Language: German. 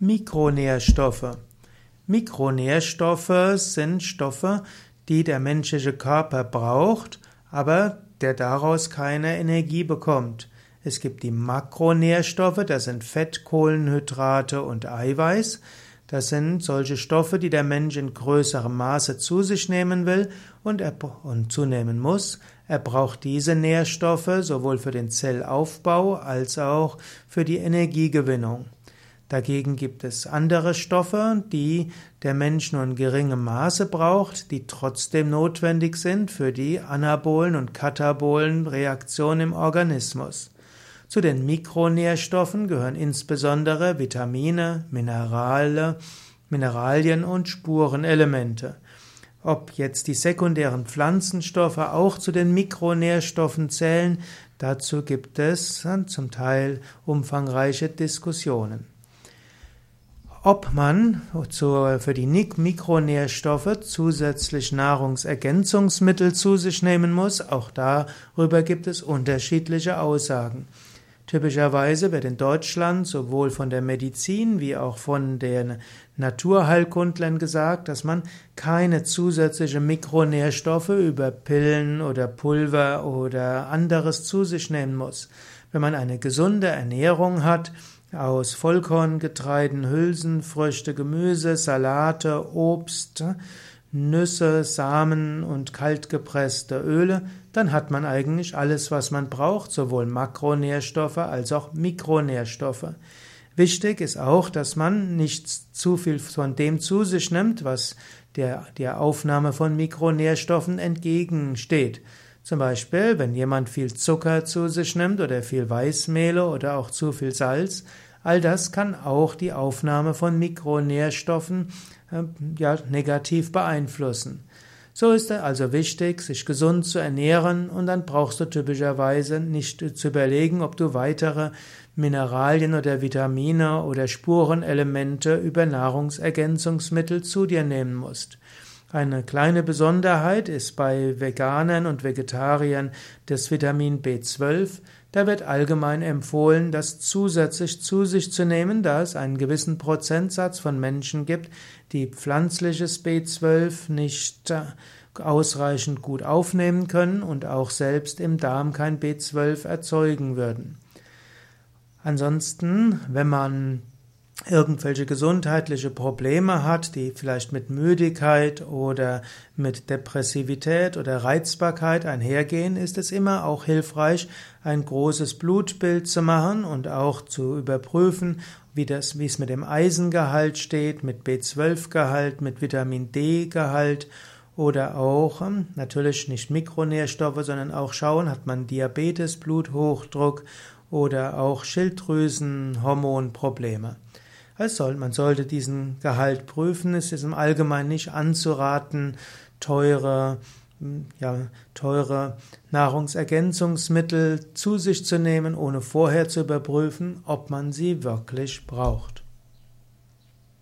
Mikronährstoffe. Mikronährstoffe sind Stoffe, die der menschliche Körper braucht, aber der daraus keine Energie bekommt. Es gibt die Makronährstoffe, das sind Fett, Kohlenhydrate und Eiweiß. Das sind solche Stoffe, die der Mensch in größerem Maße zu sich nehmen will und, er, und zunehmen muss. Er braucht diese Nährstoffe sowohl für den Zellaufbau als auch für die Energiegewinnung. Dagegen gibt es andere Stoffe, die der Mensch nur in geringem Maße braucht, die trotzdem notwendig sind für die anabolen und katabolen Reaktionen im Organismus. Zu den Mikronährstoffen gehören insbesondere Vitamine, Minerale, Mineralien und Spurenelemente. Ob jetzt die sekundären Pflanzenstoffe auch zu den Mikronährstoffen zählen, dazu gibt es zum Teil umfangreiche Diskussionen. Ob man für die Mikronährstoffe zusätzlich Nahrungsergänzungsmittel zu sich nehmen muss, auch darüber gibt es unterschiedliche Aussagen. Typischerweise wird in Deutschland sowohl von der Medizin wie auch von den Naturheilkundlern gesagt, dass man keine zusätzlichen Mikronährstoffe über Pillen oder Pulver oder anderes zu sich nehmen muss. Wenn man eine gesunde Ernährung hat, aus Vollkorngetreiden, Hülsenfrüchte, Gemüse, Salate, Obst, Nüsse, Samen und kaltgepresste Öle, dann hat man eigentlich alles, was man braucht, sowohl Makronährstoffe als auch Mikronährstoffe. Wichtig ist auch, dass man nicht zu viel von dem zu sich nimmt, was der, der Aufnahme von Mikronährstoffen entgegensteht. Zum Beispiel, wenn jemand viel Zucker zu sich nimmt oder viel Weißmehle oder auch zu viel Salz, all das kann auch die Aufnahme von Mikronährstoffen äh, ja, negativ beeinflussen. So ist es also wichtig, sich gesund zu ernähren und dann brauchst du typischerweise nicht zu überlegen, ob du weitere Mineralien oder Vitamine oder Spurenelemente über Nahrungsergänzungsmittel zu dir nehmen musst. Eine kleine Besonderheit ist bei Veganern und Vegetariern das Vitamin B12. Da wird allgemein empfohlen, das zusätzlich zu sich zu nehmen, da es einen gewissen Prozentsatz von Menschen gibt, die pflanzliches B12 nicht äh, ausreichend gut aufnehmen können und auch selbst im Darm kein B12 erzeugen würden. Ansonsten, wenn man irgendwelche gesundheitliche Probleme hat, die vielleicht mit Müdigkeit oder mit Depressivität oder Reizbarkeit einhergehen, ist es immer auch hilfreich, ein großes Blutbild zu machen und auch zu überprüfen, wie das, wie es mit dem Eisengehalt steht, mit B12-Gehalt, mit Vitamin D-Gehalt oder auch hm, natürlich nicht Mikronährstoffe, sondern auch schauen, hat man Diabetes, Bluthochdruck oder auch Schilddrüsenhormonprobleme. Soll, man sollte diesen Gehalt prüfen. Es ist im Allgemeinen nicht anzuraten, teure, ja, teure Nahrungsergänzungsmittel zu sich zu nehmen, ohne vorher zu überprüfen, ob man sie wirklich braucht.